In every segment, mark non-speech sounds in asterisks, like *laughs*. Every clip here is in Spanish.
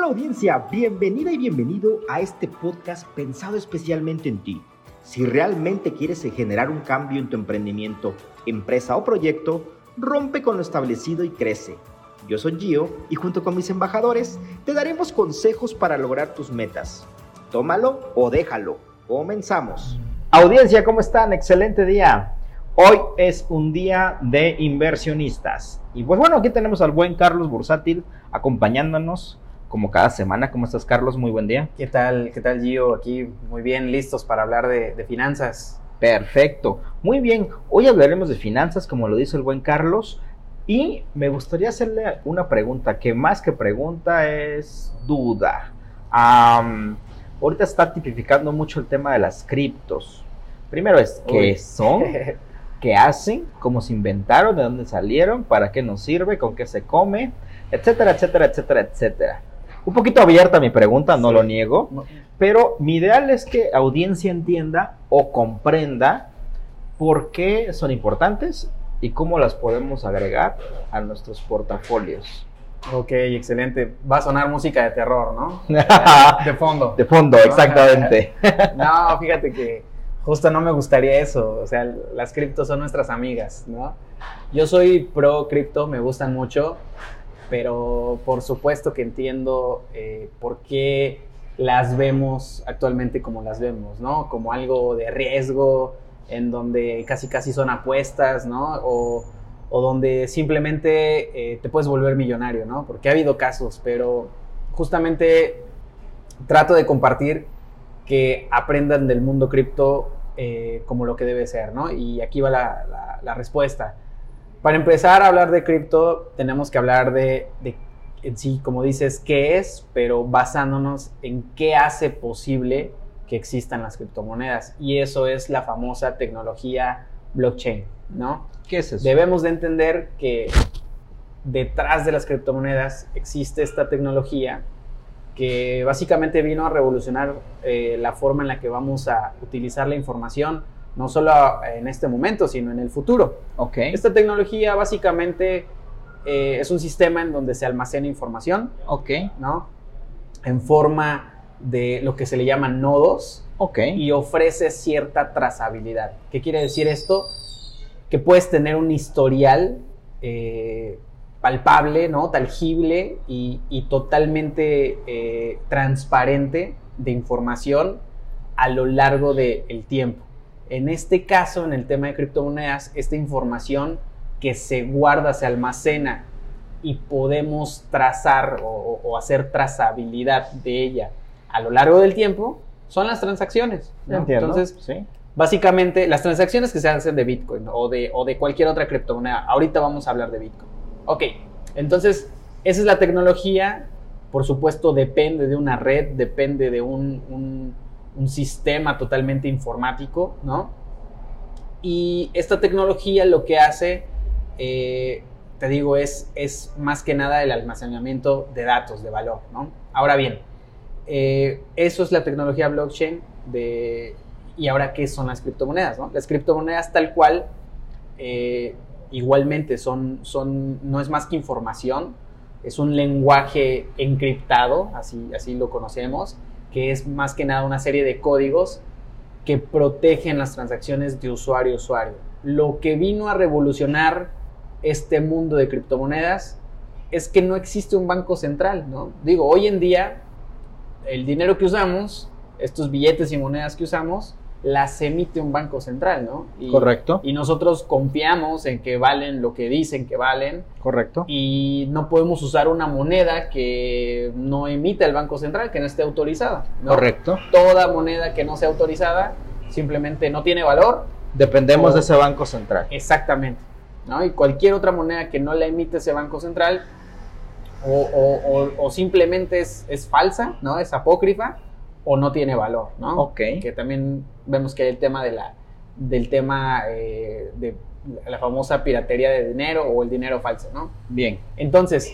Hola audiencia, bienvenida y bienvenido a este podcast pensado especialmente en ti. Si realmente quieres generar un cambio en tu emprendimiento, empresa o proyecto, rompe con lo establecido y crece. Yo soy Gio y junto con mis embajadores te daremos consejos para lograr tus metas. Tómalo o déjalo. Comenzamos. Audiencia, ¿cómo están? Excelente día. Hoy es un día de inversionistas. Y pues bueno, aquí tenemos al buen Carlos Bursátil acompañándonos como cada semana. ¿Cómo estás, Carlos? Muy buen día. ¿Qué tal, qué tal Gio? Aquí muy bien, listos para hablar de, de finanzas. Perfecto. Muy bien. Hoy hablaremos de finanzas, como lo dice el buen Carlos. Y me gustaría hacerle una pregunta, que más que pregunta es duda. Am, ahorita está tipificando mucho el tema de las criptos. Primero es, ¿qué Uy. son? *laughs* ¿Qué hacen? ¿Cómo se inventaron? ¿De dónde salieron? ¿Para qué nos sirve? ¿Con qué se come? Etcétera, etcétera, etcétera, etcétera. Un poquito abierta mi pregunta, no Sí. lo niego. No, Pero mi ideal es que audiencia entienda o comprenda por qué son importantes y cómo las podemos agregar a nuestros portafolios. Ok, excelente. Va a sonar música de terror, ¿no? *laughs* De fondo. De fondo, exactamente. *laughs* No, fíjate que justo no me gustaría eso. O sea, las criptos son nuestras amigas, ¿no? Yo soy pro cripto, me gustan mucho, pero por supuesto que entiendo eh, por qué las vemos actualmente como las vemos, ¿no? Como algo de riesgo, en donde casi casi son apuestas, ¿no? O, donde simplemente eh, te puedes volver millonario, ¿no? Porque ha habido casos, pero justamente trato de compartir que aprendan del mundo cripto eh, como lo que debe ser, ¿no? Y aquí va la respuesta. Para empezar a hablar de cripto, tenemos que hablar de, de en sí, como dices, qué es, pero basándonos en qué hace posible que existan las criptomonedas. Y eso es la famosa tecnología blockchain, ¿no? ¿Qué es eso? Debemos de entender que detrás de las criptomonedas existe esta tecnología que básicamente vino a revolucionar eh, la forma en la que vamos a utilizar la información, no solo en este momento, sino en el futuro. Ok. Esta tecnología básicamente eh, es un sistema en donde se almacena información, Ok. ¿no? En forma de lo que se le llaman nodos, Ok. y ofrece cierta trazabilidad. ¿Qué quiere decir esto? Que puedes tener un historial eh, palpable, ¿no? tangible y, y totalmente eh, transparente de información a lo largo del tiempo. En este caso, en el tema de criptomonedas, esta información que se guarda, se almacena y podemos trazar o- o hacer trazabilidad de ella a lo largo del tiempo son las transacciones. ¿no? Entiendo. Entonces, sí. básicamente, las transacciones que se hacen de Bitcoin o de, o de cualquier otra criptomoneda, ahorita vamos a hablar de Bitcoin. Ok, entonces, esa es la tecnología. Por supuesto, depende de una red, depende de un, un- un sistema totalmente informático, ¿no? Y esta tecnología lo que hace, eh, te digo, es, es más que nada el almacenamiento de datos, de valor, ¿no? Ahora bien, eh, eso es la tecnología blockchain. ¿Y ahora qué son las criptomonedas? ¿no? Las criptomonedas tal cual, eh, igualmente son, son, no es más que información, es un lenguaje encriptado, así, así lo conocemos, que es más que nada una serie de códigos que protegen las transacciones de usuario a usuario. Lo que vino a revolucionar este mundo de criptomonedas es que no existe un banco central, ¿no? Digo, hoy en día el dinero que usamos, estos billetes y monedas que usamos, las emite un banco central, ¿no? Y, Correcto. Y nosotros confiamos en que valen lo que dicen que valen Correcto. y no podemos usar una moneda que no emita el banco central, que no esté autorizada. ¿no? Correcto. Toda moneda que no sea autorizada simplemente no tiene valor. Dependemos O- de ese banco central. Exactamente. ¿no? Y cualquier otra moneda que no la emite ese banco central o, o- o- o simplemente es, es falsa, ¿no? Es apócrifa o no tiene valor, ¿no? Ok. Que también vemos que hay el tema de la, del tema eh, de la famosa piratería de dinero o el dinero falso, ¿no? Bien. Entonces,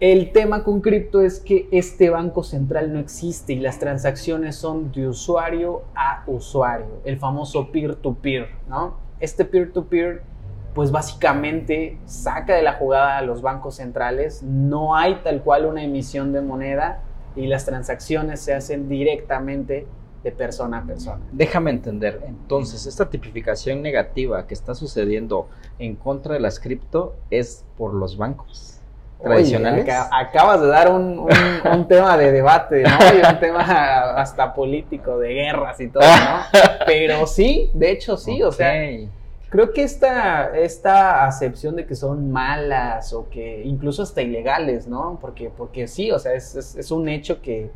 el tema con cripto es que este banco central no existe y las transacciones son de usuario a usuario, el famoso peer-to-peer, ¿no? Este peer-to-peer pues básicamente saca de la jugada a los bancos centrales, no hay tal cual una emisión de moneda y las transacciones se hacen directamente de persona a persona. Déjame entender, entonces, esta tipificación negativa que está sucediendo en contra de las cripto es por los bancos tradicionales. acabas de dar *laughs* un, tema de debate, ¿no? Y un tema hasta político, de guerras y todo, ¿no? *laughs* Pero sí, de hecho sí, o sea, creo que esta, esta acepción de que son malas o que incluso hasta ilegales, ¿no? Porque, porque sí, o sea, es, es un hecho que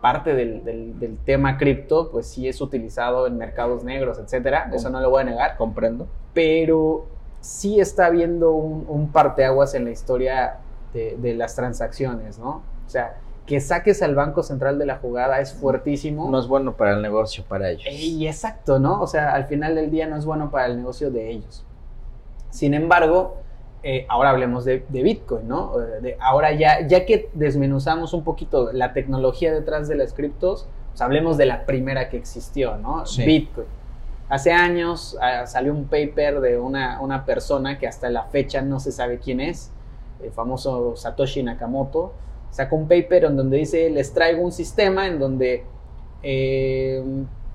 parte del, tema cripto, pues sí es utilizado en mercados negros, etcétera. Eso no lo voy a negar. Comprendo. Pero sí está habiendo un, un parteaguas en la historia de, las transacciones, ¿no? O sea, que saques al Banco Central de la jugada es fuertísimo. No es bueno para el negocio, para ellos. Y exacto, ¿no? O sea, al final del día no es bueno para el negocio de ellos. Sin embargo, eh, ahora hablemos de, Bitcoin, ¿no? Eh, de, ahora ya, ya que desmenuzamos un poquito la tecnología detrás de las criptos, pues hablemos de la primera que existió, ¿no? Bitcoin. Hace años ah, salió un paper de una, una, persona que hasta la fecha no se sabe quién es, el famoso Satoshi Nakamoto, sacó un paper en donde dice, les traigo un sistema en donde eh,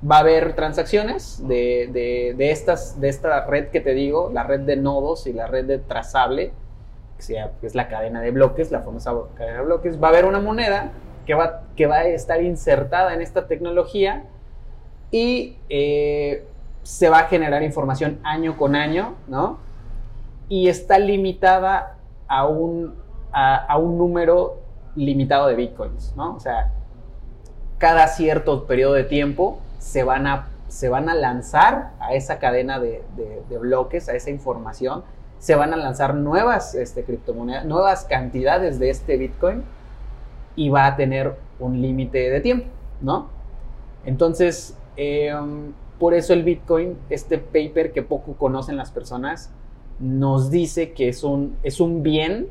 va a haber transacciones de, estas, de esta red que te digo, la red de nodos y la red de trazable, que, sea, es la cadena de bloques, la famosa cadena de bloques. Va a haber una moneda que va, que va a estar insertada en esta tecnología y eh, se va a generar información año con año, ¿no? Y está limitada a un, a, a un número limitado de bitcoins, ¿no? O sea, cada cierto periodo de tiempo se van a, se van a lanzar a esa cadena de, bloques, a esa información, se van a lanzar nuevas este, criptomonedas, nuevas cantidades de este Bitcoin y va a tener un límite de tiempo, ¿no? Entonces, em, por eso el Bitcoin, este paper que poco conocen las personas, nos dice que es un, es un bien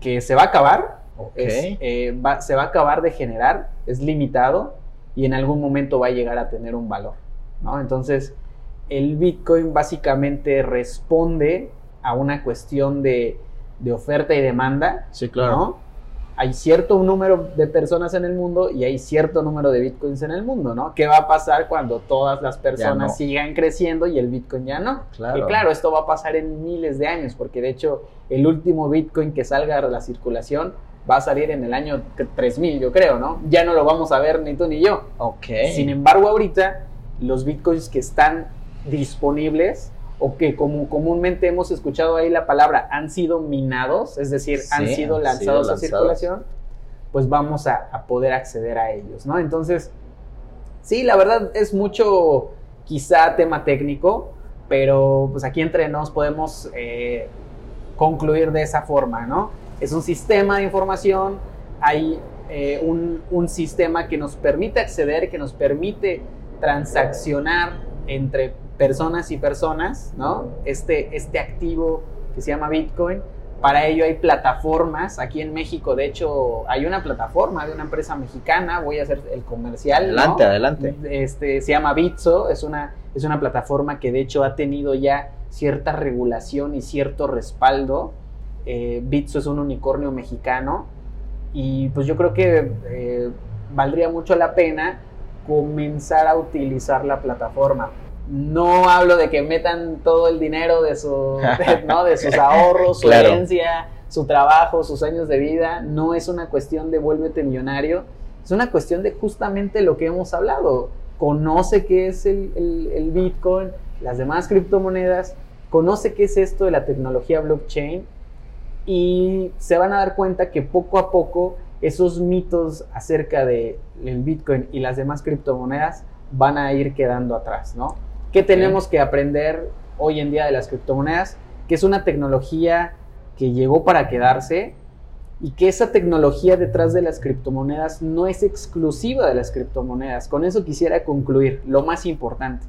que se va a acabar, eh, se va a acabar de generar, es limitado y en algún momento va a llegar a tener un valor, ¿no? Entonces, el Bitcoin básicamente responde a una cuestión de, oferta y demanda, sí, claro. Hay cierto número de personas en el mundo y hay cierto número de bitcoins en el mundo, ¿no? ¿Qué va a pasar cuando todas las personas sigan creciendo y el bitcoin ya no? Claro. Y claro, esto va a pasar en miles de años, porque de hecho el último bitcoin que salga a la circulación va a salir en el año 3000, yo creo, ¿no? Ya no lo vamos a ver ni tú ni yo. Ok. Sin embargo, ahorita los bitcoins que están disponibles o que como comúnmente hemos escuchado ahí la palabra han sido minados, es decir, han sido lanzados a circulación, pues vamos a, poder acceder a ellos, ¿no? Entonces, sí, la verdad es mucho quizá tema técnico, pero pues aquí entre nos podemos eh, concluir de esa forma, ¿no? Es un sistema de información, hay eh, un, sistema que nos permite acceder, que nos permite transaccionar entre personas y personas, ¿no? Este, este activo que se llama Bitcoin. Para ello hay plataformas. Aquí en México, de hecho, hay una plataforma de una empresa mexicana. Voy a hacer el comercial. Adelante, adelante. Este, se llama Bitso. Es una, es una plataforma que de hecho ha tenido ya cierta regulación y cierto respaldo eh, Bitso es un unicornio mexicano y pues yo creo que eh, valdría mucho la pena comenzar a utilizar la plataforma. No hablo de que metan todo el dinero de, su, *laughs* de, sus ahorros, su herencia, su trabajo, sus años de vida. No es una cuestión de vuélvete millonario. Es una cuestión de justamente lo que hemos hablado. Conoce qué es el, el Bitcoin, las demás criptomonedas, conoce qué es esto de la tecnología blockchain y se van a dar cuenta que poco a poco esos mitos acerca del Bitcoin y las demás criptomonedas van a ir quedando atrás, ¿no? ¿Qué tenemos que aprender hoy en día de las criptomonedas? Que es una tecnología que llegó para quedarse y que esa tecnología detrás de las criptomonedas no es exclusiva de las criptomonedas. Con eso quisiera concluir lo más importante.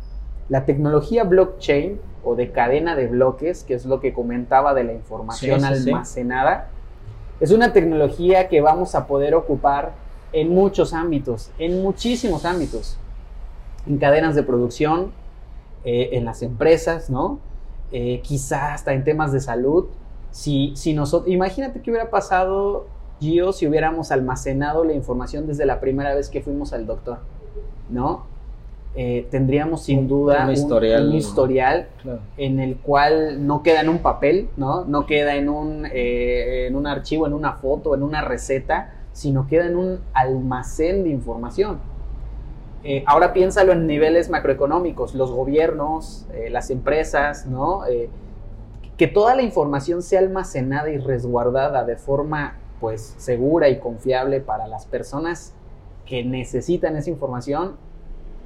La tecnología blockchain o de cadena de bloques, que es lo que comentaba de la información almacenada, es una tecnología que vamos a poder ocupar en muchos ámbitos, en muchísimos ámbitos, en cadenas de producción, eh, en las empresas, ¿no? eh, quizá hasta en temas de salud. Si, si nosotros, imagínate qué hubiera pasado, Gio, si hubiéramos almacenado la información desde la primera vez que fuimos al doctor, ¿no? Eh, tendríamos sin duda Un historial. un historial Claro. en el cual no queda en un papel, ¿no? No queda en un, eh, en un archivo, en una foto, en una receta, sino queda en un almacén de información. Eh, ahora piénsalo en niveles macroeconómicos, los gobiernos, eh, las empresas, ¿no? Eh, que toda la información sea almacenada y resguardada de forma pues segura y confiable para las personas que necesitan esa información.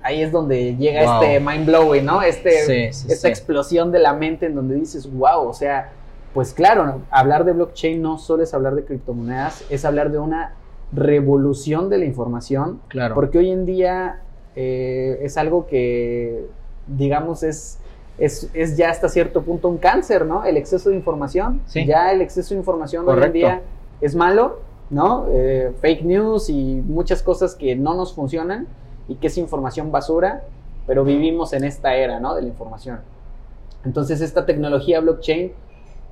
Ahí es donde llega Wow. este mind blowing, ¿no? Este, Sí, sí, esta sí. explosión de la mente en donde dices, wow, o sea, pues claro, hablar de blockchain no solo es hablar de criptomonedas, es hablar de una revolución de la información, Claro. porque hoy en día eh, es algo que, digamos, es, es, es ya hasta cierto punto un cáncer, ¿no? El exceso de información. Sí. Ya el exceso de información hoy en día es malo, ¿no? Eh, fake news y muchas cosas que no nos funcionan y que es información basura, pero vivimos en esta era, ¿no? De la información. Entonces, esta tecnología blockchain,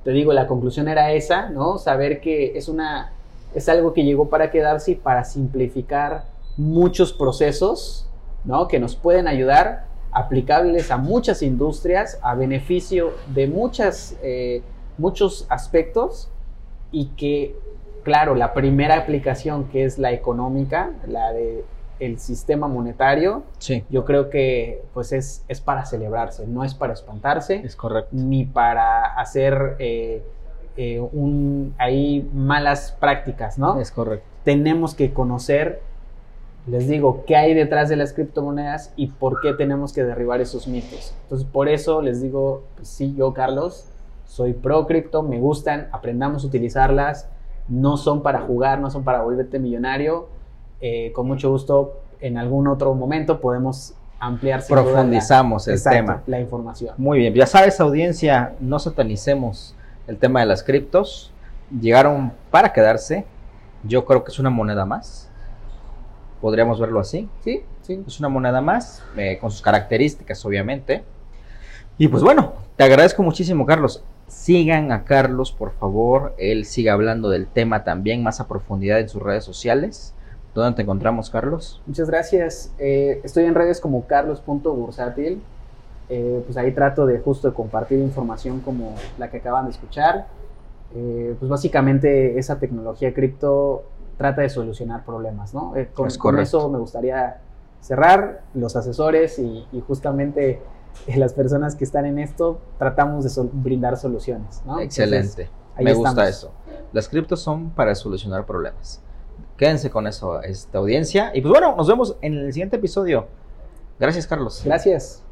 te digo, la conclusión era esa, ¿no? Saber que es una es algo que llegó para quedarse y para simplificar muchos procesos, ¿no? Que nos pueden ayudar, aplicables a muchas industrias, a beneficio de muchas, eh, muchos aspectos y que, claro, la primera aplicación que es la económica, la de el sistema monetario, Sí, yo creo que pues es, es para celebrarse, no es para espantarse es correcto. ni para hacer eh, eh, un, ahí malas prácticas, ¿no? Es correcto. Tenemos que conocer, les digo, qué hay detrás de las criptomonedas y por qué tenemos que derribar esos mitos. Entonces, por eso les digo, pues, sí, yo, Carlos, soy pro cripto, me gustan, aprendamos a utilizarlas, no son para jugar, no son para volverte millonario. Eh, con mucho gusto, en algún otro momento podemos ampliar duda la- Profundizamos el Exacto, tema. la información. Muy bien, ya sabes, audiencia, no satanicemos el tema de las criptos. Llegaron para quedarse. Yo creo que es una moneda más. Podríamos verlo así. Sí, sí. Es una moneda más, eh, con sus características, obviamente. Y pues bueno, te agradezco muchísimo, Carlos. Sigan a Carlos, por favor. Él sigue hablando del tema también más a profundidad en sus redes sociales. ¿Dónde te encontramos, Carlos? Muchas gracias. Eh, estoy en redes como carlos.bursátil. Eh, pues ahí trato de justo de compartir información como la que acaban de escuchar. Eh, pues básicamente esa tecnología cripto trata de solucionar problemas, ¿no? Eh, con, Es con eso me gustaría cerrar. Los asesores y, y justamente *laughs* las personas que están en esto tratamos de sol- brindar soluciones, ¿no? Excelente. Me gusta estamos. eso. Las criptos son para solucionar problemas. Quédense con eso, esta audiencia. Y pues bueno, nos vemos en el siguiente episodio. Gracias, Carlos. Gracias.